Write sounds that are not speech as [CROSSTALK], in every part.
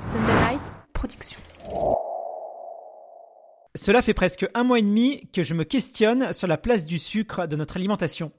Sunday Production. Cela fait presque un mois et demi que je me questionne sur la place du sucre de notre alimentation.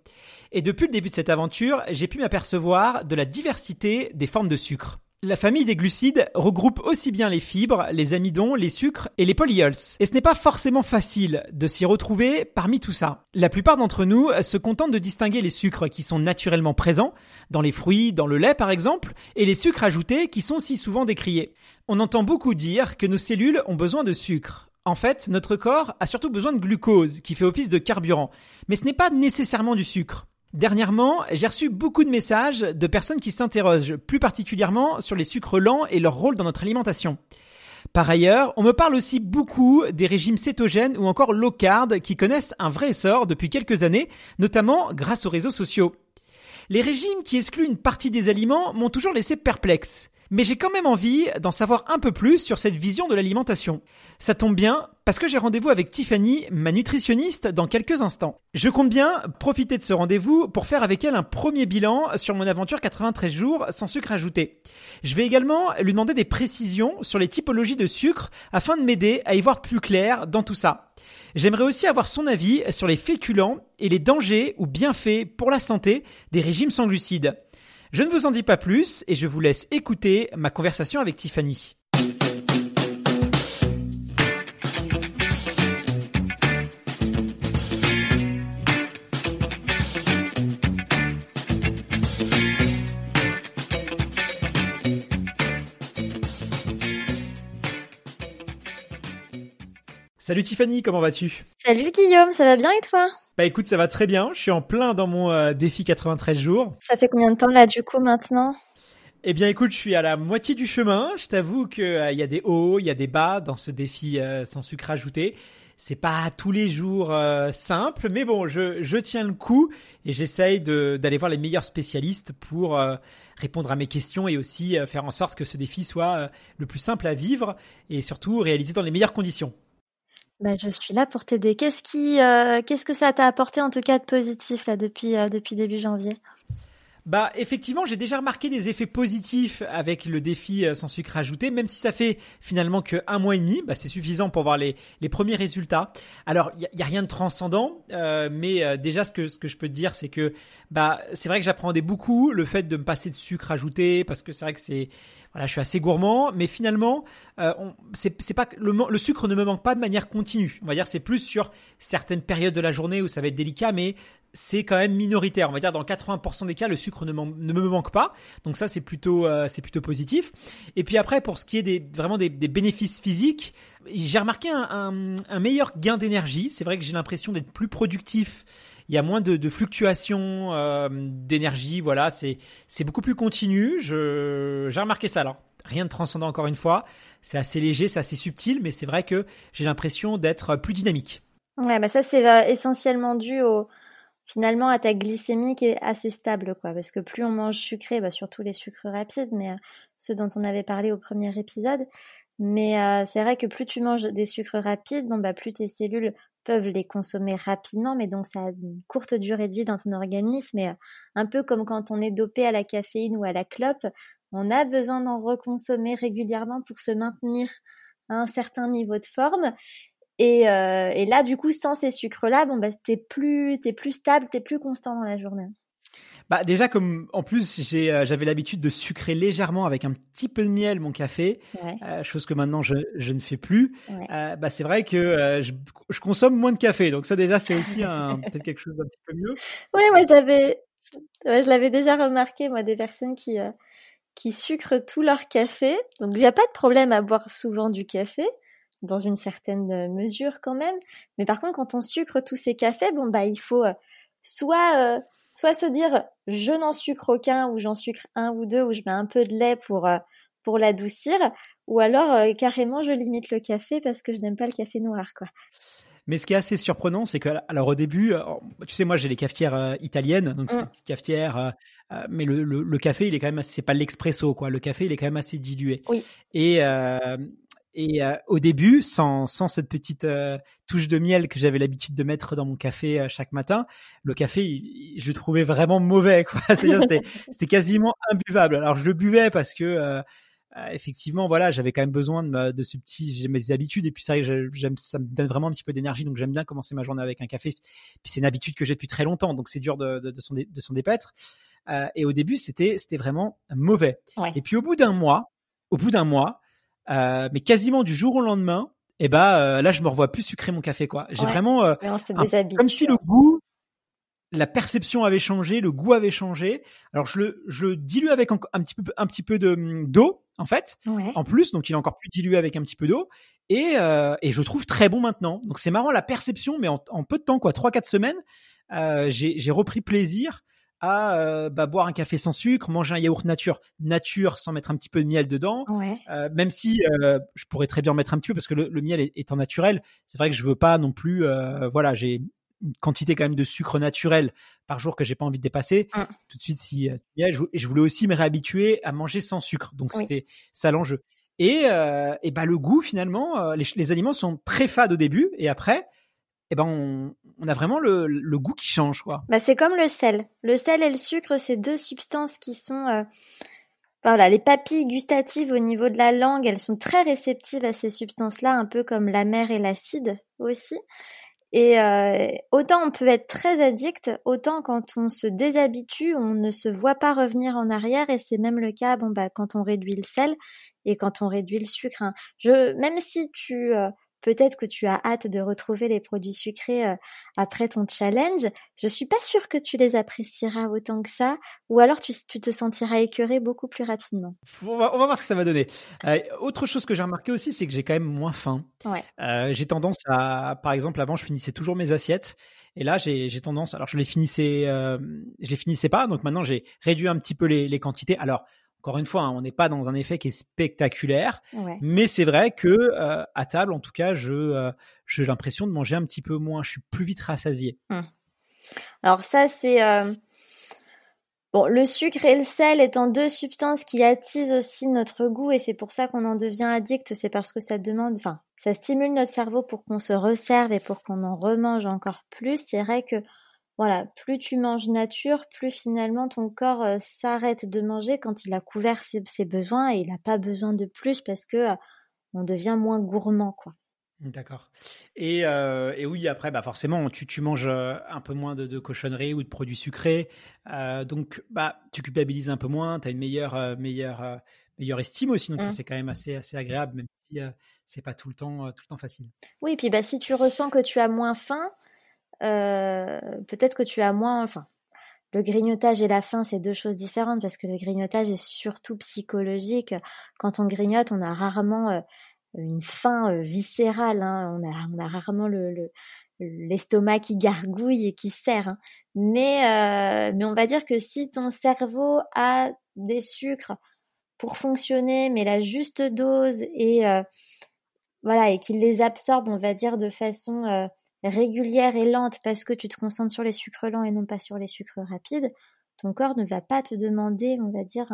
Et depuis le début de cette aventure, j'ai pu m'apercevoir de la diversité des formes de sucre. La famille des glucides regroupe aussi bien les fibres, les amidons, les sucres et les polyols. Et ce n'est pas forcément facile de s'y retrouver parmi tout ça. La plupart d'entre nous se contentent de distinguer les sucres qui sont naturellement présents, dans les fruits, dans le lait par exemple, et les sucres ajoutés qui sont si souvent décriés. On entend beaucoup dire que nos cellules ont besoin de sucre. En fait, notre corps a surtout besoin de glucose, qui fait office de carburant. Mais ce n'est pas nécessairement du sucre. Dernièrement, j'ai reçu beaucoup de messages de personnes qui s'interrogent plus particulièrement sur les sucres lents et leur rôle dans notre alimentation. Par ailleurs, on me parle aussi beaucoup des régimes cétogènes ou encore low carb qui connaissent un vrai essor depuis quelques années, notamment grâce aux réseaux sociaux. Les régimes qui excluent une partie des aliments m'ont toujours laissé perplexe mais j'ai quand même envie d'en savoir un peu plus sur cette vision de l'alimentation. Ça tombe bien, parce que j'ai rendez-vous avec Tiffany, ma nutritionniste, dans quelques instants. Je compte bien profiter de ce rendez-vous pour faire avec elle un premier bilan sur mon aventure 93 jours sans sucre ajouté. Je vais également lui demander des précisions sur les typologies de sucre afin de m'aider à y voir plus clair dans tout ça. J'aimerais aussi avoir son avis sur les féculents et les dangers ou bienfaits pour la santé des régimes sans glucides. Je ne vous en dis pas plus et je vous laisse écouter ma conversation avec Tiffany. Salut Tiffany, comment vas-tu? Salut Guillaume, ça va bien et toi? Bah écoute, ça va très bien, je suis en plein dans mon euh, défi 93 jours. Ça fait combien de temps là du coup maintenant? Eh bien écoute, je suis à la moitié du chemin. Je t'avoue qu'il euh, y a des hauts, il y a des bas dans ce défi euh, sans sucre ajouté. C'est pas tous les jours simple, mais bon, je, je tiens le coup et j'essaye d'aller voir les meilleurs spécialistes pour répondre à mes questions et aussi faire en sorte que ce défi soit le plus simple à vivre et surtout réalisé dans les meilleures conditions. Bah, je suis là pour t'aider. Qu'est-ce qui, euh, qu'est-ce que ça t'a apporté en tout cas de positif là depuis euh, depuis début janvier? Bah effectivement, j'ai déjà remarqué des effets positifs avec le défi euh, sans sucre ajouté, même si ça fait finalement que un mois et demi, bah, c'est suffisant pour voir les, les premiers résultats. Alors il y, a rien de transcendant, euh, mais euh, déjà ce que ce que je peux te dire, c'est que bah c'est vrai que j'appréhendais beaucoup le fait de me passer de sucre ajouté parce que c'est vrai que c'est voilà, je suis assez gourmand, mais finalement, euh, c'est pas le, le sucre ne me manque pas de manière continue. On va dire c'est plus sur certaines périodes de la journée où ça va être délicat, mais c'est quand même minoritaire. On va dire dans 80% des cas, le sucre ne, ne me manque pas. Donc ça, c'est plutôt, euh, plutôt positif. Et puis après, pour ce qui est des, vraiment des, bénéfices physiques, j'ai remarqué un, meilleur gain d'énergie. C'est vrai que j'ai l'impression d'être plus productif. Il y a moins de, fluctuations euh, d'énergie. Voilà, c'est beaucoup plus continu. J'ai remarqué ça. Alors rien de transcendant encore une fois. C'est assez léger, c'est assez subtil, mais c'est vrai que j'ai l'impression d'être plus dynamique. Ouais, bah ça c'est euh, essentiellement dû au finalement à ta glycémie qui est assez stable, quoi. Parce que plus on mange sucré, bah, surtout les sucres rapides, mais euh, ceux dont on avait parlé au premier épisode. Mais euh, c'est vrai que plus tu manges des sucres rapides, bon bah plus tes cellules peuvent les consommer rapidement, mais donc ça a une courte durée de vie dans ton organisme. Et euh, un peu comme quand on est dopé à la caféine ou à la clope, on a besoin d'en reconsommer régulièrement pour se maintenir à un certain niveau de forme. Et, euh, et là, du coup, sans ces sucres-là, bon, bah, t'es plus, t'es plus stable, t'es plus constant dans la journée. Bah déjà comme en plus j'ai euh, j'avais l'habitude de sucrer légèrement avec un petit peu de miel mon café, euh, chose que maintenant je, je ne fais plus. Euh, bah c'est vrai que je, je, consomme moins de café, donc ça déjà c'est aussi [LAUGHS] peut-être quelque chose d'un petit peu mieux. Ouais, moi j'avais ouais, je l'avais déjà remarqué moi des personnes qui qui sucrent tout leur café, donc a pas de problème à boire souvent du café dans une certaine euh, mesure quand même. Mais par contre, quand on sucre tous ces cafés, bon bah il faut euh, soit euh, soit se dire je n'en sucre aucun ou j'en sucre un ou deux ou je mets un peu de lait pour pour l'adoucir ou alors carrément je limite le café parce que je n'aime pas le café noir quoi. Mais ce qui est assez surprenant, c'est que alors au début, tu sais, moi j'ai les cafetières italiennes, donc c'est mmh. des petites cafetières, mais le, le, le, café, il est quand même, c'est pas l'expresso quoi. Le café, il est quand même assez dilué. Oui. Et et euh, au début, sans, sans cette petite euh, touche de miel que j'avais l'habitude de mettre dans mon café euh, chaque matin, le café, je le trouvais vraiment mauvais. [LAUGHS] C'était, [LAUGHS] c'était quasiment imbuvable. Alors, je le buvais parce que effectivement, voilà, j'avais quand même besoin de, de ce petit, j'ai mes habitudes et puis ça, j'aime, ça me donne vraiment un petit peu d'énergie, donc j'aime bien commencer ma journée avec un café. Puis c'est une habitude que j'ai depuis très longtemps, donc c'est dur de, de, de s'en, de s'en dépaître. Euh, et au début, c'était, c'était vraiment mauvais. Et puis au bout d'un mois, au bout d'un mois, euh, mais quasiment du jour au lendemain, et eh ben euh, là, je me revois plus sucrer mon café, quoi. J'ai vraiment, euh, comme si le goût, la perception avait changé, le goût avait changé. Alors je le, je le dilue avec un, petit peu, un petit peu de hum, d'eau en fait, en plus, donc il est encore plus dilué avec un petit peu d'eau. Et, euh, et je trouve très bon maintenant. Donc c'est marrant la perception, mais en, en peu de temps, quoi, trois quatre semaines, euh, j'ai repris plaisir à euh, bah, boire un café sans sucre, manger un yaourt nature, nature sans mettre un petit peu de miel dedans. Euh, même si euh, je pourrais très bien mettre un petit peu parce que le, miel est, étant naturel, c'est vrai que je veux pas non plus. voilà, j'ai une quantité quand même de sucre naturel par jour que j'ai pas envie de dépasser. Mm. Tout de suite, si et je voulais aussi me réhabituer à manger sans sucre. Donc c'était ça l'enjeu. Et, et bah le goût finalement, les, les aliments sont très fades au début et après eh ben on, a vraiment le, le, goût qui change quoi. Bah c'est comme le sel. Le sel et le sucre, c'est deux substances qui sont euh, voilà, les papilles gustatives au niveau de la langue, elles sont très réceptives à ces substances-là, un peu comme la mer et l'acide aussi. Et euh, autant on peut être très addict, autant quand on se déshabitue, on ne se voit pas revenir en arrière. Et c'est même le cas, bon bah quand on réduit le sel et quand on réduit le sucre. Hein. Je, même si tu euh, Peut-être que tu as hâte de retrouver les produits sucrés euh, après ton challenge. Je suis pas sûre que tu les apprécieras autant que ça, ou alors tu, te sentiras écœuré beaucoup plus rapidement. On va, voir ce que ça va donner. Euh, autre chose que j'ai remarqué aussi, c'est que j'ai quand même moins faim. Ouais. Euh, j'ai tendance à, par exemple, avant je finissais toujours mes assiettes. Et là, j'ai tendance, alors je les finissais, je les finissais pas, donc maintenant j'ai réduit un petit peu les, les quantités. Alors, encore une fois, hein, on n'est pas dans un effet qui est spectaculaire, mais c'est vrai que euh, à table, en tout cas, je euh, j'ai l'impression de manger un petit peu moins. Je suis plus vite rassasié. Hum. Alors ça, c'est euh, bon, le sucre et le sel étant deux substances qui attisent aussi notre goût, et c'est pour ça qu'on en devient addict. C'est parce que ça demande, enfin, ça stimule notre cerveau pour qu'on se resserve et pour qu'on en remange encore plus. C'est vrai que voilà, plus tu manges nature, plus finalement ton corps euh, s'arrête de manger quand il a couvert ses, besoins et il n'a pas besoin de plus parce que euh, on devient moins gourmand, quoi. D'accord. Et, euh, oui, après, bah forcément, tu, tu manges un peu moins de, de cochonneries ou de produits sucrés, donc bah tu culpabilises un peu moins, tu as une meilleure, meilleure, meilleure estime aussi, donc mmh. c'est quand même assez, assez agréable, même si c'est pas tout le temps, tout le temps facile. Oui, puis bah si tu ressens que tu as moins faim, euh, peut-être que tu as moins, enfin, le grignotage et la faim, c'est deux choses différentes parce que le grignotage est surtout psychologique. Quand on grignote, on a rarement euh, une faim euh, viscérale. Hein. On, a, rarement le, l'estomac qui gargouille et qui serre. Hein. Mais, mais on va dire que si ton cerveau a des sucres pour fonctionner, mais la juste dose et voilà et qu'il les absorbe, on va dire de façon régulière et lente parce que tu te concentres sur les sucres lents et non pas sur les sucres rapides, ton corps ne va pas te demander, on va dire,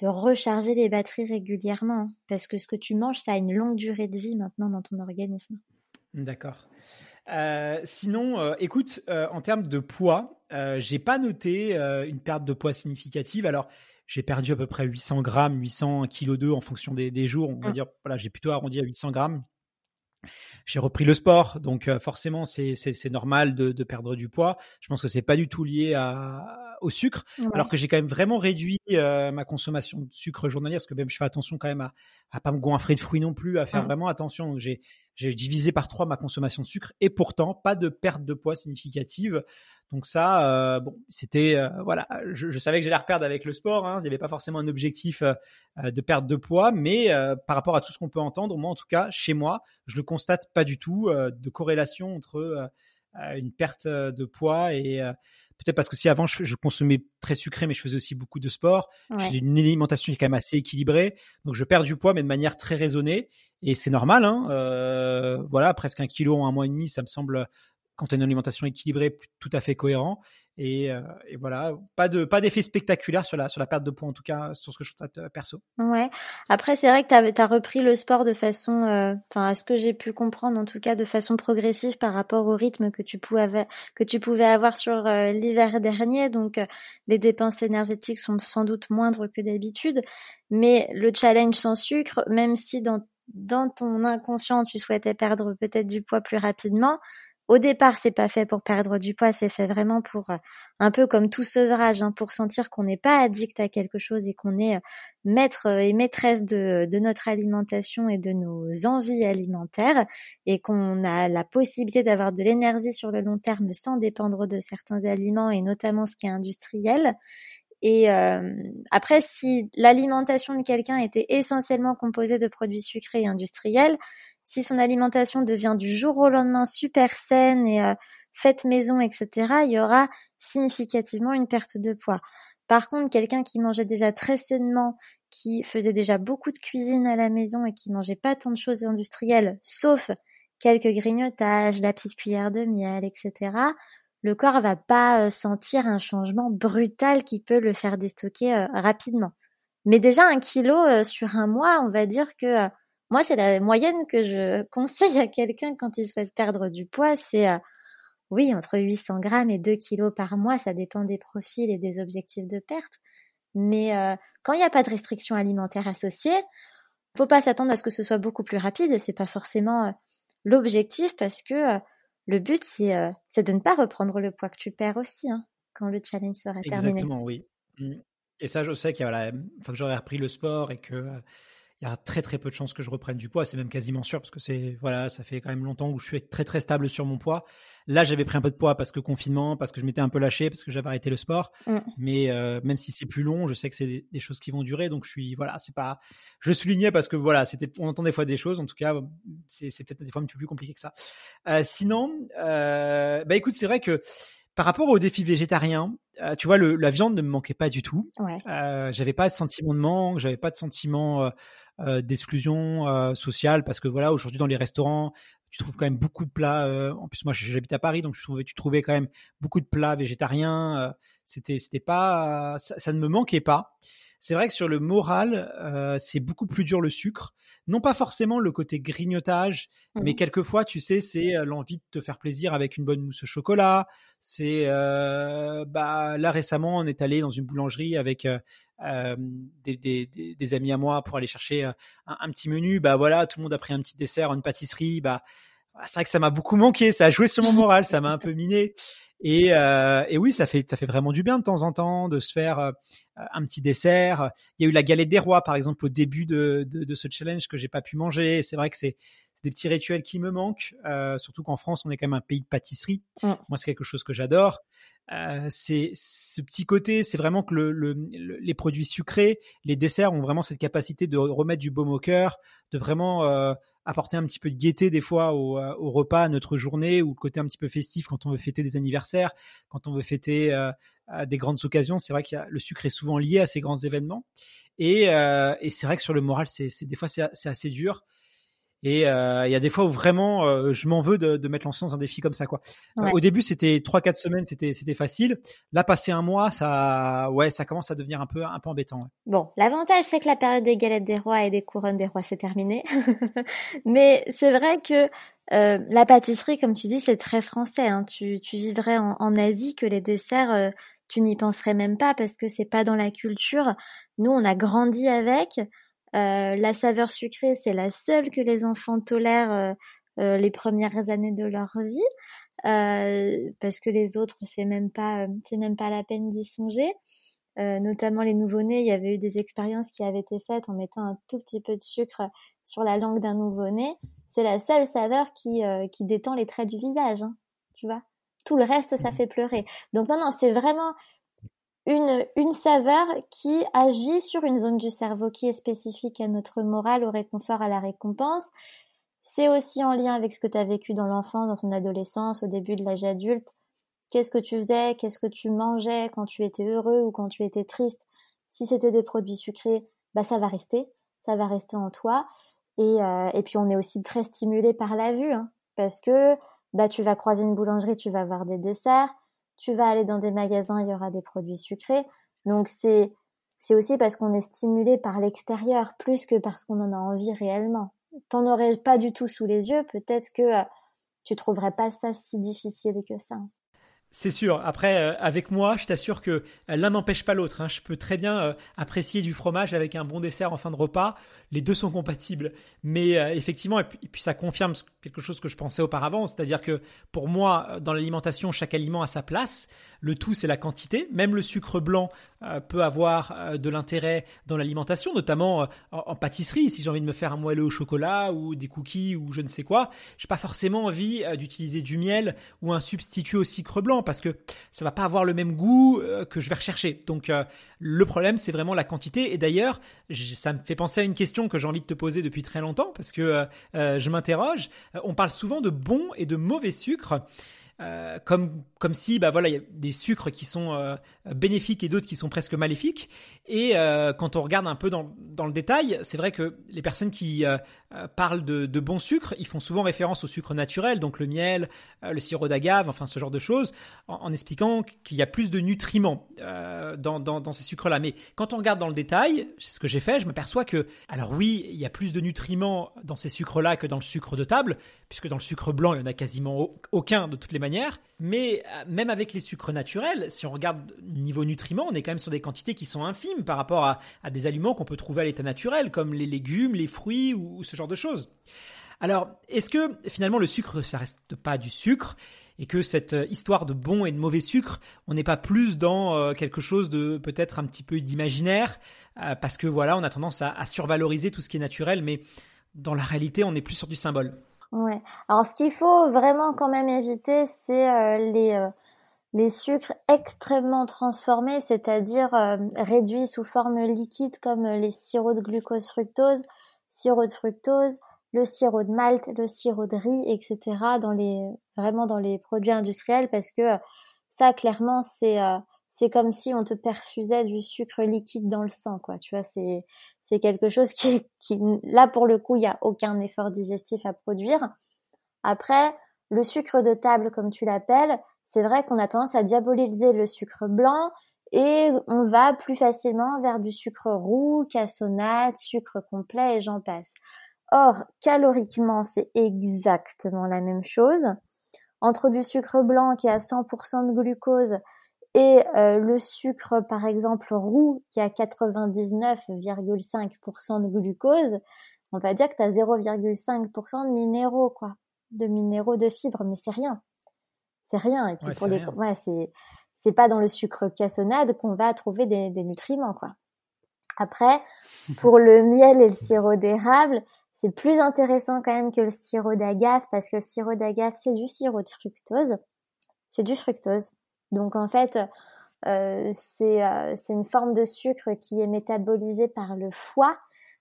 de recharger les batteries régulièrement parce que ce que tu manges, ça a une longue durée de vie maintenant dans ton organisme. D'accord. Euh, sinon, euh, écoute, euh, en termes de poids, j'ai pas noté une perte de poids significative. Alors, j'ai perdu à peu près 800 grammes, 800 kg 2 en fonction des, des jours. On va mmh. dire, voilà, j'ai plutôt arrondi à 800 grammes. J'ai repris le sport, donc euh, forcément c'est normal de, de, perdre du poids. Je pense que c'est pas du tout lié à, au sucre, alors que j'ai quand même vraiment réduit euh, ma consommation de sucre journalière, parce que même je fais attention quand même à, à pas me goinfrer de fruits non plus, à faire mmh. vraiment attention. J'ai j'ai divisé par trois ma consommation de sucre et pourtant pas de perte de poids significative. Donc ça, euh, bon, c'était euh, voilà, je, je, savais que j'allais reperdre avec le sport. Hein, il n'y avait pas forcément un objectif euh, de perte de poids, mais par rapport à tout ce qu'on peut entendre, moi en tout cas chez moi, je ne constate pas du tout de corrélation entre une perte de poids et Peut-être parce que si avant je, consommais très sucré, mais je faisais aussi beaucoup de sport. J'ai une alimentation qui est quand même assez équilibrée, donc je perds du poids, mais de manière très raisonnée. Et c'est normal. Hein, euh, voilà, presque un kilo en un mois et demi, ça me semble quand tu as une alimentation équilibrée, tout à fait cohérent. Et, euh, et voilà, pas de pas d'effet spectaculaire sur la sur la perte de poids en tout cas sur ce que je traite euh, perso. Ouais. Après c'est vrai que tu as, repris le sport de façon euh, enfin à ce que j'ai pu comprendre en tout cas de façon progressive par rapport au rythme que tu pouvais que tu pouvais avoir sur l'hiver dernier donc les dépenses énergétiques sont sans doute moindres que d'habitude mais le challenge sans sucre même si dans dans ton inconscient tu souhaitais perdre peut-être du poids plus rapidement au départ, c'est pas fait pour perdre du poids, c'est fait vraiment pour euh, un peu comme tout sevrage, hein, pour sentir qu'on n'est pas addict à quelque chose et qu'on est euh, maître et maîtresse de, notre alimentation et de nos envies alimentaires et qu'on a la possibilité d'avoir de l'énergie sur le long terme sans dépendre de certains aliments et notamment ce qui est industriel. Et euh, après, si l'alimentation de quelqu'un était essentiellement composée de produits sucrés et industriels, si son alimentation devient du jour au lendemain super saine et euh, faite maison, etc., il y aura significativement une perte de poids. Par contre, quelqu'un qui mangeait déjà très sainement, qui faisait déjà beaucoup de cuisine à la maison et qui mangeait pas tant de choses industrielles, sauf quelques grignotages, la petite cuillère de miel, etc., le corps va pas euh, sentir un changement brutal qui peut le faire déstocker euh, rapidement. Mais déjà un kilo sur un mois, on va dire que moi, c'est la moyenne que je conseille à quelqu'un quand il souhaite perdre du poids. C'est, euh, oui, entre 800 grammes et 2 kilos par mois. Ça dépend des profils et des objectifs de perte. Mais euh, quand il n'y a pas de restriction alimentaire associée, faut pas s'attendre à ce que ce soit beaucoup plus rapide. C'est pas forcément euh, l'objectif parce que le but, c'est de ne pas reprendre le poids que tu perds aussi hein, quand le challenge sera terminé. Exactement, oui. Mmh. Et ça, je sais qu'il a, que j'aurais repris le sport et que il y a très très peu de chances que je reprenne du poids. C'est même quasiment sûr parce que c'est voilà, ça fait quand même longtemps où je suis très très stable sur mon poids. Là, j'avais pris un peu de poids parce que confinement, parce que je m'étais un peu lâché, parce que j'avais arrêté le sport. Mm. Mais euh, même si c'est plus long, je sais que c'est des, choses qui vont durer. Donc je suis voilà, c'est pas. Je soulignais parce que voilà, c'était on entend des fois des choses. En tout cas, c'est peut-être des fois un petit peu plus compliqué que ça. Euh, sinon, euh, bah écoute, c'est vrai que par rapport au défi végétarien, euh, tu vois, le, la viande ne me manquait pas du tout. Ouais. Euh, j'avais pas de sentiment de manque, j'avais pas de sentiment euh, euh d'exclusion euh, sociale parce que voilà, aujourd'hui dans les restaurants, tu trouves quand même beaucoup de plats. en plus, moi, j'habite à Paris, donc tu trouvais, tu trouvais quand même beaucoup de plats végétariens. c'était, c'était pas, ça, ça, ne me manquait pas. C'est vrai que sur le moral, euh, c'est beaucoup plus dur le sucre. Non pas forcément le côté grignotage, mais mmh. quelquefois, tu sais, c'est euh, l'envie de te faire plaisir avec une bonne mousse au chocolat. C'est euh, bah là récemment, on est allé dans une boulangerie avec des, des, des, amis à moi pour aller chercher un, un, petit menu. Bah voilà, tout le monde a pris un petit dessert, une pâtisserie. Bah c'est vrai que ça m'a beaucoup manqué. Ça a joué sur mon moral, ça m'a un peu miné. Et, euh, et, oui, ça fait ça fait vraiment du bien de temps en temps de se faire euh, un petit dessert. Il y a eu la galette des rois, par exemple, au début de, de, de ce challenge que j'ai pas pu manger. C'est vrai que c'est des petits rituels qui me manquent, euh, surtout qu'en France, on est quand même un pays de pâtisserie. Moi, c'est quelque chose que j'adore. Euh, c'est ce petit côté, c'est vraiment que le, le, les produits sucrés, les desserts ont vraiment cette capacité de remettre du baume au cœur, de vraiment euh, apporter un petit peu de gaieté des fois au, euh, au, repas, à notre journée, ou le côté un petit peu festif quand on veut fêter des anniversaires, quand on veut fêter euh, des grandes occasions. C'est vrai que le sucre est souvent lié à ces grands événements. Et, euh, et c'est vrai que sur le moral, c'est des fois c'est assez dur. Et euh, il y a des fois où vraiment euh, je m'en veux de, de mettre lancé dans un défi comme ça quoi. Euh, au début c'était trois quatre semaines c'était c'était facile. Là passer un mois ça ouais ça commence à devenir un peu un peu embêtant. Bon l'avantage c'est que la période des galettes des rois et des couronnes des rois c'est terminé. [LAUGHS] Mais c'est vrai que euh, la pâtisserie comme tu dis c'est très français. Hein. Tu tu vivrais en, en Asie que les desserts tu n'y penserais même pas parce que c'est pas dans la culture. Nous on a grandi avec. Euh, la saveur sucrée, c'est la seule que les enfants tolèrent euh, euh, les premières années de leur vie, parce que les autres, c'est même pas, c'est même pas la peine d'y songer. notamment les nouveau-nés, il y avait eu des expériences qui avaient été faites en mettant un tout petit peu de sucre sur la langue d'un nouveau-né. C'est la seule saveur qui, qui détend les traits du visage, hein, tu vois. Tout le reste, ça mmh. fait pleurer. Donc non, non, c'est vraiment une, une saveur qui agit sur une zone du cerveau qui est spécifique à notre morale, au réconfort, à la récompense. C'est aussi en lien avec ce que tu as vécu dans l'enfance, dans ton adolescence, au début de l'âge adulte. Qu'est-ce que tu faisais, qu'est-ce que tu mangeais quand tu étais heureux ou quand tu étais triste? Si c'était des produits sucrés, bah ça va rester, ça va rester en toi. Et, euh, et puis on est aussi très stimulé par la vue, hein, parce que bah tu vas croiser une boulangerie, tu vas avoir des desserts, tu vas aller dans des magasins, il y aura des produits sucrés. Donc c'est c'est aussi parce qu'on est stimulé par l'extérieur plus que parce qu'on en a envie réellement. T'en aurais pas du tout sous les yeux, peut-être que euh, tu trouverais pas ça si difficile que ça. C'est sûr. Après, euh, avec moi, je t'assure que euh, l'un n'empêche pas l'autre. Hein. Je peux très bien euh, apprécier du fromage avec un bon dessert en fin de repas. Les deux sont compatibles. Mais effectivement, et puis, ça confirme quelque chose que je pensais auparavant, c'est-à-dire que pour moi, dans l'alimentation, chaque aliment a sa place. Le tout, c'est la quantité. Même le sucre blanc peut avoir de l'intérêt dans l'alimentation, notamment en, pâtisserie. Si j'ai envie de me faire un moelleux au chocolat ou des cookies ou je ne sais quoi, j'ai pas forcément envie d'utiliser du miel ou un substitut au sucre blanc parce que ça va pas avoir le même goût euh, que je vais rechercher. Donc euh, le problème c'est vraiment la quantité. Et d'ailleurs, ça me fait penser à une question que j'ai envie de te poser depuis très longtemps parce que euh, je m'interroge. On parle souvent de bons et de mauvais sucres. Euh, comme comme si bah voilà il y a des sucres qui sont euh, bénéfiques et d'autres qui sont presque maléfiques et euh, quand on regarde un peu dans, dans le détail c'est vrai que les personnes qui parlent de, bons sucres ils font souvent référence au sucre naturel donc le miel le sirop d'agave enfin ce genre de choses en, expliquant qu'il y a plus de nutriments dans, dans, dans, ces sucres là mais quand on regarde dans le détail c'est ce que j'ai fait je m'aperçois que alors oui il y a plus de nutriments dans ces sucres là que dans le sucre de table puisque dans le sucre blanc il y en a quasiment aucun de toutes les manière. Mais euh, même avec les sucres naturels, si on regarde niveau nutriments, on est quand même sur des quantités qui sont infimes par rapport à, des aliments qu'on peut trouver à l'état naturel, comme les légumes, les fruits ou, ce genre de choses. Alors, est-ce que finalement le sucre, ça reste pas du sucre et que cette euh, histoire de bon et de mauvais sucre, on n'est pas plus dans euh, quelque chose de peut-être un petit peu d'imaginaire, parce que voilà, on a tendance à, à survaloriser tout ce qui est naturel, mais dans la réalité, on est plus sur du symbole. Ouais. Alors, ce qu'il faut vraiment quand même éviter, c'est euh, les euh, les sucres extrêmement transformés, c'est-à-dire euh, réduits sous forme liquide comme les sirops de glucose fructose, sirop de fructose, le sirop de malt, le sirop de riz, etc. dans les vraiment dans les produits industriels parce que ça clairement c'est c'est comme si on te perfusait du sucre liquide dans le sang, quoi. Tu vois, c'est c'est quelque chose qui, qui, là pour le coup, il y a aucun effort digestif à produire. Après, le sucre de table, comme tu l'appelles, c'est vrai qu'on a tendance à diaboliser le sucre blanc et on va plus facilement vers du sucre roux, cassonade, sucre complet et j'en passe. Or, caloriquement, c'est exactement la même chose. Entre du sucre blanc qui a 100% de glucose et euh, le sucre, par exemple, roux, qui a 99,5% de glucose, on va dire que tu as 0,5% de minéraux, quoi. De minéraux, de fibres, mais c'est rien. C'est rien. Et puis pour les, ouais, c'est, c'est pas dans le sucre cassonade qu'on va trouver des, des nutriments, quoi. Après, [LAUGHS] pour le miel et le sirop d'érable, c'est plus intéressant quand même que le sirop d'agave parce que le sirop d'agave, c'est du sirop de fructose. C'est du fructose. Donc en fait, euh, euh, c'est une forme de sucre qui est métabolisée par le foie.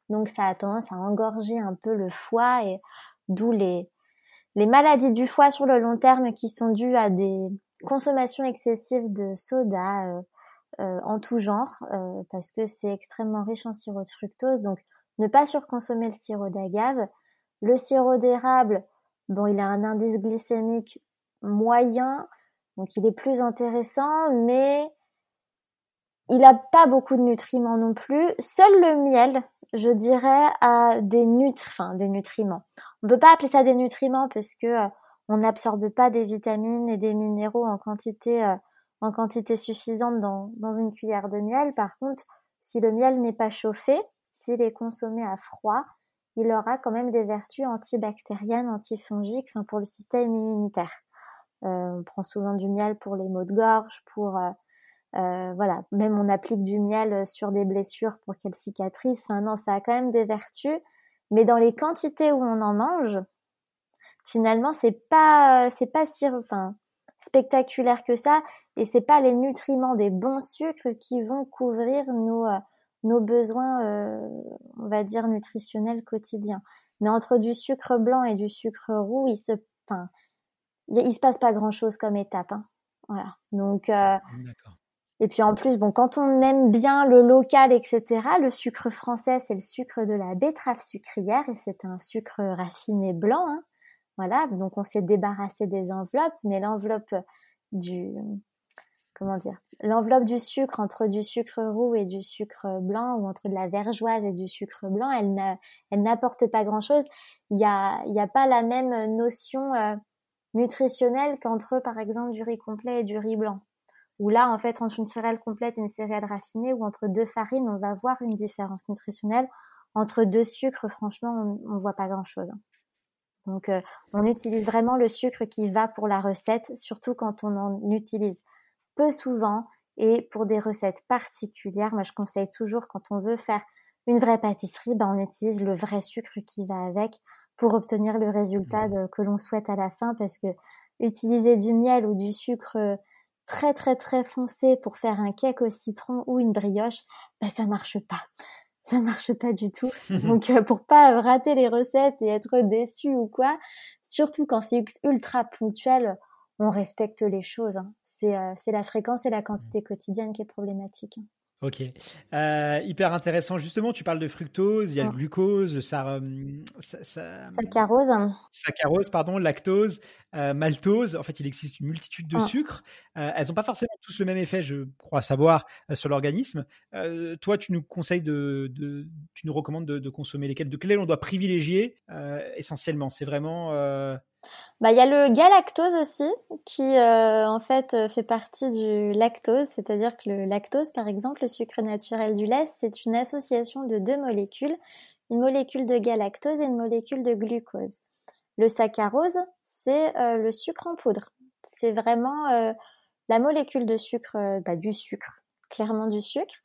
Donc ça a tendance à engorger un peu le foie et d'où les, les maladies du foie sur le long terme qui sont dues à des consommations excessives de soda euh, en tout genre parce que c'est extrêmement riche en sirop de fructose. Donc ne pas surconsommer le sirop d'agave. Le sirop d'érable, bon, il a un indice glycémique moyen, donc il est plus intéressant, mais il n'a pas beaucoup de nutriments non plus. Seul le miel, je dirais, a des des nutriments. On ne peut pas appeler ça des nutriments parce que euh, on n'absorbe pas des vitamines et des minéraux en quantité euh, en quantité suffisante dans, dans une cuillère de miel. Par contre, si le miel n'est pas chauffé, s'il est consommé à froid, il aura quand même des vertus antibactériennes, antifongiques, enfin pour le système immunitaire. Euh, on prend souvent du miel pour les maux de gorge, pour euh, euh, voilà, même on applique du miel sur des blessures pour qu'elles cicatrisent. Enfin, ça a quand même des vertus, mais dans les quantités où on en mange, finalement, c'est pas, c'est pas si, enfin, spectaculaire que ça, et c'est pas les nutriments des bons sucres qui vont couvrir nos, nos besoins, on va dire nutritionnels quotidiens. Mais entre du sucre blanc et du sucre roux, il se, enfin, il, se passe pas grand chose comme étape. Hein. Voilà. Donc, euh, et puis en plus, bon, quand on aime bien le local, etc., le sucre français, c'est le sucre de la betterave sucrière et c'est un sucre raffiné blanc. Hein. Voilà, donc on s'est débarrassé des enveloppes, mais l'enveloppe du comment dire l'enveloppe du sucre entre du sucre roux et du sucre blanc ou entre de la vergeoise et du sucre blanc, elle n'apporte pas grand chose. Il y a y a pas la même notion euh, nutritionnelle qu'entre par exemple du riz complet et du riz blanc. Où là en fait entre une céréale complète et une céréale raffinée ou entre deux farines, on va voir une différence nutritionnelle. Entre deux sucres, franchement, on, on voit pas grand chose. Hein. Donc, euh, on utilise vraiment le sucre qui va pour la recette, surtout quand on en utilise peu souvent et pour des recettes particulières. Moi, je conseille toujours quand on veut faire une vraie pâtisserie, ben, on utilise le vrai sucre qui va avec pour obtenir le résultat que l'on souhaite à la fin parce que utiliser du miel ou du sucre euh, très très très foncé pour faire un cake au citron ou une brioche, ben, ça marche pas ça marche pas du tout. [LAUGHS] Donc euh, pour pas rater les recettes et être déçu ou quoi, surtout quand c'est ultra ponctuel, on respecte les choses. Hein. Euh, c'est la fréquence et la quantité quotidienne qui est problématique. Ok, euh, hyper intéressant. Justement, tu parles de fructose, il y a le glucose, ça, euh, saccharose, saccharose, pardon, lactose, euh, maltose. En fait, il existe une multitude de sucres. elles n'ont pas forcément tous le même effet, je crois savoir, sur l'organisme. toi, tu nous conseilles de, tu nous recommandes de, consommer lesquels, de quels on doit privilégier essentiellement? C'est vraiment bah, il y a le galactose aussi, qui euh, en fait euh, fait partie du lactose, c'est-à-dire que le lactose, par exemple, le sucre naturel du lait, c'est une association de deux molécules, une molécule de galactose et une molécule de glucose. Le saccharose, c'est euh, le sucre en poudre. C'est vraiment la molécule de sucre, bah, du sucre, clairement du sucre.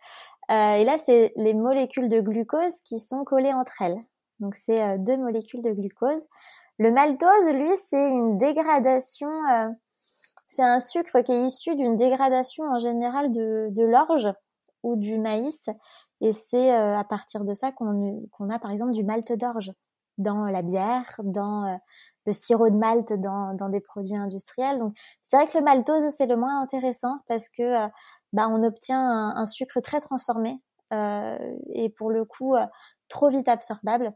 et là, c'est les molécules de glucose qui sont collées entre elles. Donc, c'est deux molécules de glucose. Le maltose, lui, c'est une dégradation, euh, c'est un sucre qui est issu d'une dégradation en général de, de l'orge ou du maïs, et c'est euh, à partir de ça qu'on a par exemple du malt d'orge dans la bière, dans euh, le sirop de malt, dans, dans des produits industriels. Donc, je dirais que le maltose c'est le moins intéressant parce que bah, on obtient un, un, sucre très transformé et pour le coup trop vite absorbable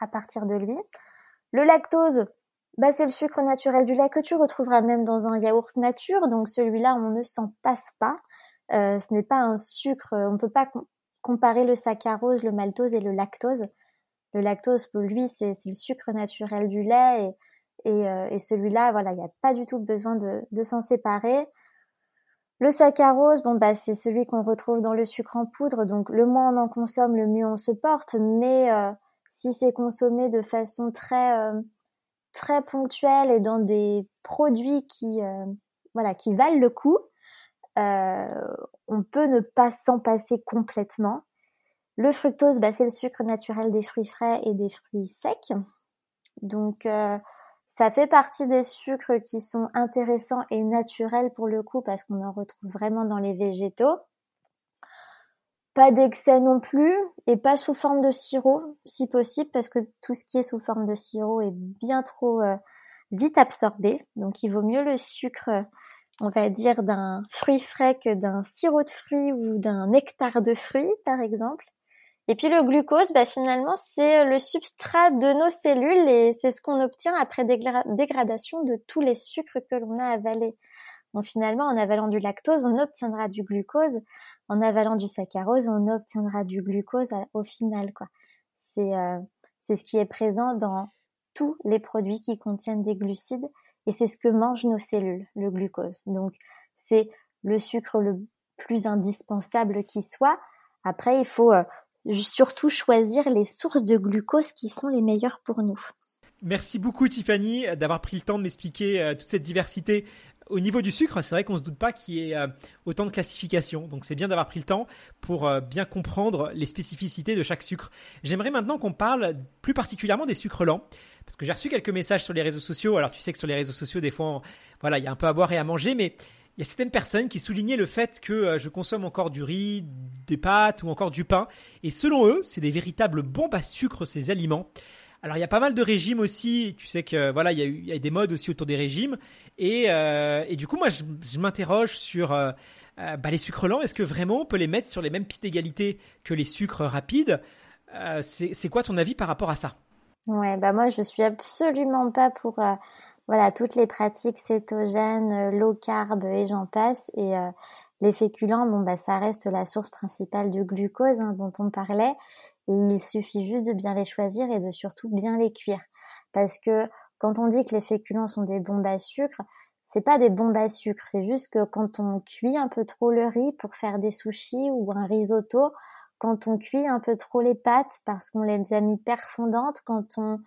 à partir de lui. Le lactose, bah, c'est le sucre naturel du lait que tu retrouveras même dans un yaourt nature, donc celui-là, on ne s'en passe pas. Euh, ce n'est pas un sucre, on ne peut pas comparer le saccharose, le maltose et le lactose. Le lactose, pour lui, c'est le sucre naturel du lait et, euh, celui-là, voilà, il n'y a pas du tout besoin de, de s'en séparer. Le saccharose, bon bah c'est celui qu'on retrouve dans le sucre en poudre, donc le moins on en consomme, le mieux on se porte, mais euh, si c'est consommé de façon très euh, très ponctuelle et dans des produits qui euh, voilà qui valent le coup, euh, on peut ne pas s'en passer complètement. Le fructose, bah, c'est le sucre naturel des fruits frais et des fruits secs. Donc ça fait partie des sucres qui sont intéressants et naturels pour le coup parce qu'on en retrouve vraiment dans les végétaux. Pas d'excès non plus et pas sous forme de sirop si possible parce que tout ce qui est sous forme de sirop est bien trop euh, vite absorbé. Donc il vaut mieux le sucre, on va dire, d'un fruit frais que d'un sirop de fruits ou d'un nectar de fruits par exemple. Et puis le glucose, bah, finalement, c'est le substrat de nos cellules et c'est ce qu'on obtient après dégradation de tous les sucres que l'on a avalés. Donc finalement, en avalant du lactose, on obtiendra du glucose. En avalant du saccharose, on obtiendra du glucose au final. quoi. C'est euh, c'est ce qui est présent dans tous les produits qui contiennent des glucides et c'est ce que mangent nos cellules, le glucose. Donc c'est le sucre le plus indispensable qui soit. Après, il faut euh, surtout choisir les sources de glucose qui sont les meilleures pour nous. Merci beaucoup Tiffany d'avoir pris le temps de m'expliquer euh, toute cette diversité au niveau du sucre, c'est vrai qu'on se doute pas qu'il y ait euh, autant de classifications. Donc c'est bien d'avoir pris le temps pour euh, bien comprendre les spécificités de chaque sucre. J'aimerais maintenant qu'on parle plus particulièrement des sucres lents. Parce que j'ai reçu quelques messages sur les réseaux sociaux. Alors tu sais que sur les réseaux sociaux, des fois, voilà, il y a un peu à boire et à manger, mais il y a certaines personnes qui soulignaient le fait que euh, je consomme encore du riz, des pâtes ou encore du pain. Et selon eux, c'est des véritables bombes à sucre ces aliments. Alors il y a pas mal de régimes aussi. Tu sais que voilà, il y a, des modes aussi autour des régimes. Et, euh, du coup, moi, je, m'interroge sur euh, euh, bah, les sucres lents. Est-ce que vraiment on peut les mettre sur les mêmes pieds d'égalité que les sucres rapides? C'est quoi ton avis par rapport à ça? Ouais, bah moi je suis absolument pas pour voilà toutes les pratiques cétogènes, low carb et j'en passe. Et les féculents, bon bah ça reste la source principale de glucose hein, dont on parlait. Il suffit juste de bien les choisir et de surtout bien les cuire, parce que quand on dit que les féculents sont des bombes à sucre, c'est pas des bombes à sucre, c'est juste que quand on cuit un peu trop le riz pour faire des sushis ou un risotto, quand on cuit un peu trop les pâtes parce qu'on les a mis perfondantes, quand on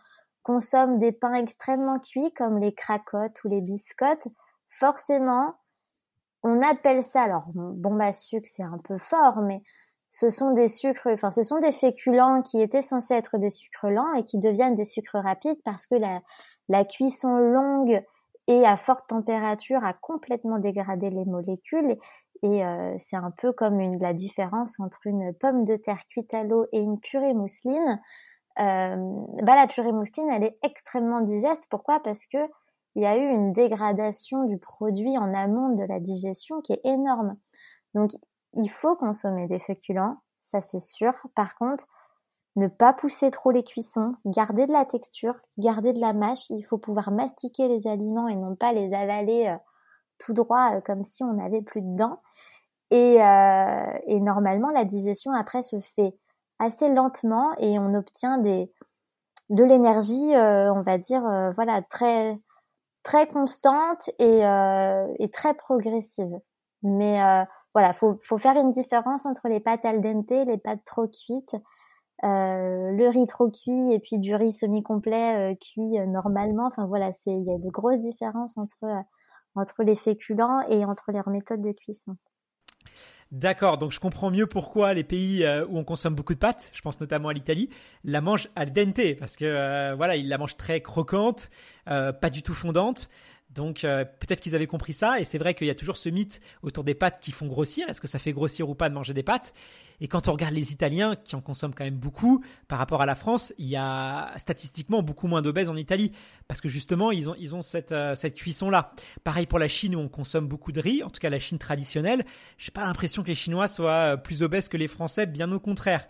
consomme des pains extrêmement cuits comme les cracottes ou les biscottes, forcément, on appelle ça, alors bombe à sucre c'est un peu fort, mais ce sont des sucres, enfin ce sont des féculents qui étaient censés être des sucres lents et qui deviennent des sucres rapides parce que la, cuisson longue et à forte température a complètement dégradé les molécules et euh, c'est un peu comme la différence entre une pomme de terre cuite à l'eau et une purée mousseline. Euh, bah la purée mousseline, elle est extrêmement digeste. Pourquoi? Parce que il y a eu une dégradation du produit en amont de la digestion qui est énorme. Donc, il faut consommer des féculents, ça c'est sûr. Par contre, ne pas pousser trop les cuissons, garder de la texture, garder de la mâche. Il faut pouvoir mastiquer les aliments et non pas les avaler euh, tout droit euh, comme si on n'avait plus de dents. Et, euh, et, normalement, la digestion après se fait assez lentement et on obtient de l'énergie, on va dire, voilà, très très constante et, et très progressive. Mais voilà, faut faut faire une différence entre les pâtes al dente, les pâtes trop cuites euh, le riz trop cuit et puis du riz semi-complet euh, cuit euh, normalement. Enfin voilà, c'est il y a de grosses différences entre entre les féculents et entre leurs méthodes de cuisson. D'accord, donc je comprends mieux pourquoi les pays où on consomme beaucoup de pâtes, je pense notamment à l'Italie, la mangent al dente parce que voilà, ils la mangent très croquante, pas du tout fondante. Donc euh, peut-être qu'ils avaient compris ça, et c'est vrai qu'il y a toujours ce mythe autour des pâtes qui font grossir. Est-ce que ça fait grossir ou pas de manger des pâtes? Et quand on regarde les Italiens, qui en consomment quand même beaucoup, par rapport à la France, il y a statistiquement beaucoup moins d'obèses en Italie, parce que justement ils ont, ils ont cette, euh, cette cuisson-là. Pareil pour la Chine où on consomme beaucoup de riz, en tout cas la Chine traditionnelle. J'ai pas l'impression que les Chinois soient euh, plus obèses que les Français, bien au contraire.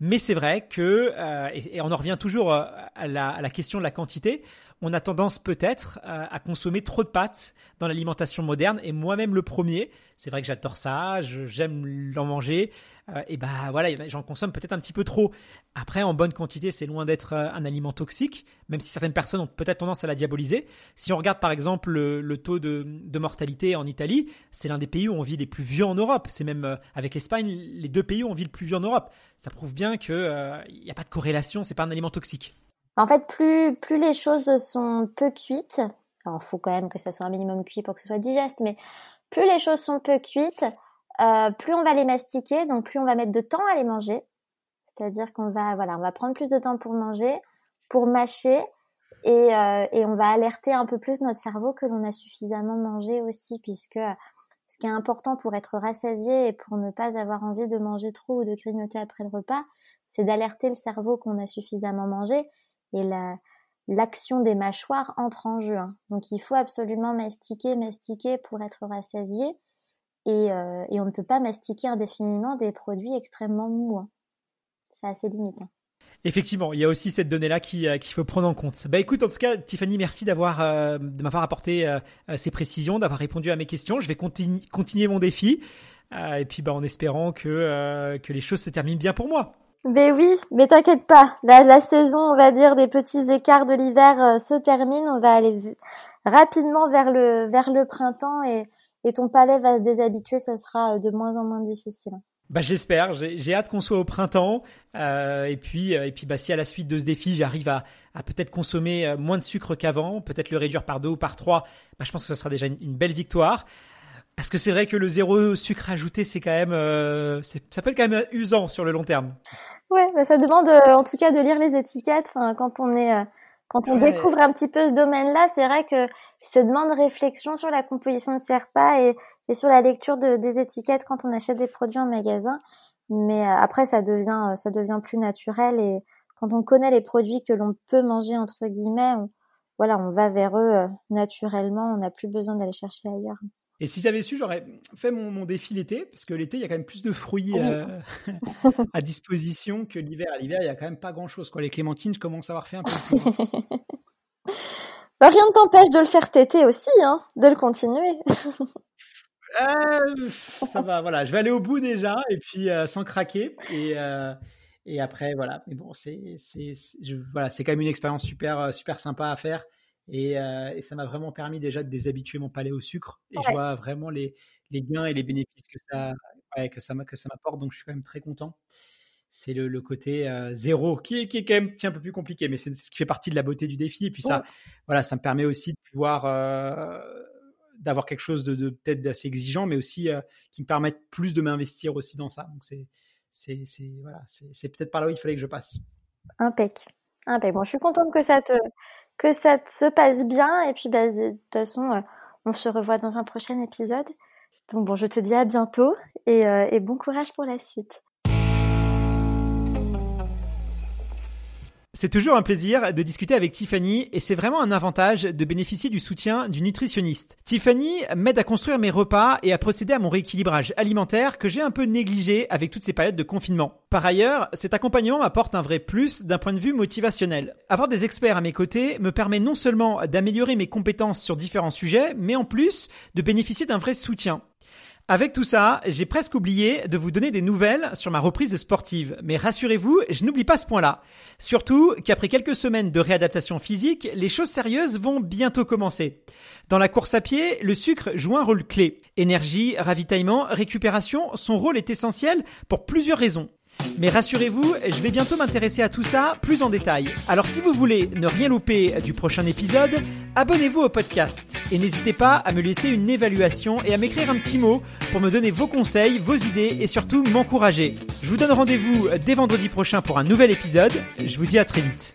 Mais c'est vrai que, et, on en revient toujours la, à la question de la quantité on a tendance peut-être euh, à consommer trop de pâtes dans l'alimentation moderne, et moi-même le premier. C'est vrai que j'adore ça, j'aime l'en manger, euh, et bah voilà, j'en consomme peut-être un petit peu trop. Après, en bonne quantité, c'est loin d'être euh, un aliment toxique, même si certaines personnes ont peut-être tendance à la diaboliser. Si on regarde par exemple le, taux de, mortalité en Italie, c'est l'un des pays où on vit les plus vieux en Europe. C'est même avec l'Espagne les deux pays où on vit le plus vieux en Europe. Ça prouve bien qu'il n'y a pas de corrélation, c'est pas un aliment toxique. En fait, plus, plus les choses sont peu cuites, alors faut quand même que ça soit un minimum cuit pour que ce soit digeste, mais plus les choses sont peu cuites, euh, plus on va les mastiquer, donc plus on va mettre de temps à les manger. C'est-à-dire qu'on va, voilà, on va prendre plus de temps pour manger, pour mâcher, et, euh, et on va alerter un peu plus notre cerveau que l'on a suffisamment mangé aussi, puisque ce qui est important pour être rassasié et pour ne pas avoir envie de manger trop ou de grignoter après le repas, c'est d'alerter le cerveau qu'on a suffisamment mangé et la, l'action des mâchoires entre en jeu. Hein. Donc il faut absolument mastiquer, mastiquer pour être rassasié. Et, euh, et on ne peut pas mastiquer indéfiniment des produits extrêmement mous. Hein. C'est assez limite. Hein. Effectivement, il y a aussi cette donnée-là euh, qu'il faut prendre en compte. Bah écoute, en tout cas, Tiffany, merci d'avoir euh, de m'avoir apporté ces précisions, d'avoir répondu à mes questions. Je vais continu continuer mon défi, et puis bah en espérant que que les choses se terminent bien pour moi. Ben oui, mais t'inquiète pas, la, la, saison, on va dire, des petits écarts de l'hiver euh, se termine. On va aller rapidement vers le vers le printemps et, et ton palais va se déshabituer. Ça sera euh, de moins en moins difficile. Bah j'espère, j'ai hâte qu'on soit au printemps euh, et puis euh, et puis bah si à la suite de ce défi j'arrive à, à peut-être consommer moins de sucre qu'avant, peut-être le réduire par deux ou par trois, bah je pense que ce sera déjà une belle victoire. Parce que c'est vrai que le zéro sucre ajouté, c'est quand même, euh, ça peut être quand même usant sur le long terme. Ouais, bah ça demande euh, en tout cas de lire les étiquettes. Enfin, quand on est, euh, quand on découvre un petit peu ce domaine-là, c'est vrai que ça demande réflexion sur la composition de repas et, et sur la lecture de, des étiquettes quand on achète des produits en magasin. Mais après, ça devient, ça devient plus naturel et quand on connaît les produits que l'on peut manger entre guillemets, on, voilà, on va vers eux naturellement. On n'a plus besoin d'aller chercher ailleurs. Et si j'avais su, j'aurais fait mon, défi l'été, parce que l'été, il y a quand même plus de fruits euh, [LAUGHS] à disposition que l'hiver. L'hiver, il n'y a quand même pas grand-chose. Les clémentines, je commence à avoir fait un peu [LAUGHS] bah, rien ne t'empêche de le faire téter aussi, hein, de le continuer. Euh, ça va, voilà. Je vais aller au bout déjà, et puis euh, sans craquer. Et, et après, voilà. Mais bon, c'est voilà, quand même une expérience super, super sympa à faire. Euh, et, ça m'a vraiment permis déjà de déshabituer mon palais au sucre. Et je vois vraiment les, les, gains et les bénéfices que ça, que ça, que ça m'apporte. Donc je suis quand même très content. C'est le, le, côté euh, zéro qui est, qui est quand même un peu plus compliqué, mais c'est ce qui fait partie de la beauté du défi. Et puis ça, voilà, ça me permet aussi de pouvoir euh, d'avoir quelque chose de, de peut-être d'assez exigeant, mais aussi qui me permette plus de m'investir aussi dans ça. Donc c'est c'est voilà, peut-être par là où il fallait que je passe. Impec. Impec. Bon, je suis contente que ça te que ça se passe bien. Et puis, bah, de toute façon, euh, on se revoit dans un prochain épisode. Donc bon, je te dis à bientôt et, euh, et bon courage pour la suite. C'est toujours un plaisir de discuter avec Tiffany et c'est vraiment un avantage de bénéficier du soutien du nutritionniste. Tiffany m'aide à construire mes repas et à procéder à mon rééquilibrage alimentaire que j'ai un peu négligé avec toutes ces périodes de confinement. Par ailleurs, cet accompagnement m'apporte un vrai plus d'un point de vue motivationnel. Avoir des experts à mes côtés me permet non seulement d'améliorer mes compétences sur différents sujets, mais en plus de bénéficier d'un vrai soutien. Avec tout ça, j'ai presque oublié de vous donner des nouvelles sur ma reprise sportive. Mais rassurez-vous, je n'oublie pas ce point-là. Surtout qu'après quelques semaines de réadaptation physique, les choses sérieuses vont bientôt commencer. Dans la course à pied, le sucre joue un rôle clé. Énergie, ravitaillement, récupération, son rôle est essentiel pour plusieurs raisons. Mais rassurez-vous, je vais bientôt m'intéresser à tout ça plus en détail. Alors si vous voulez ne rien louper du prochain épisode, abonnez-vous au podcast et n'hésitez pas à me laisser une évaluation et à m'écrire un petit mot pour me donner vos conseils, vos idées et surtout m'encourager. Je vous donne rendez-vous dès vendredi prochain pour un nouvel épisode. Je vous dis à très vite.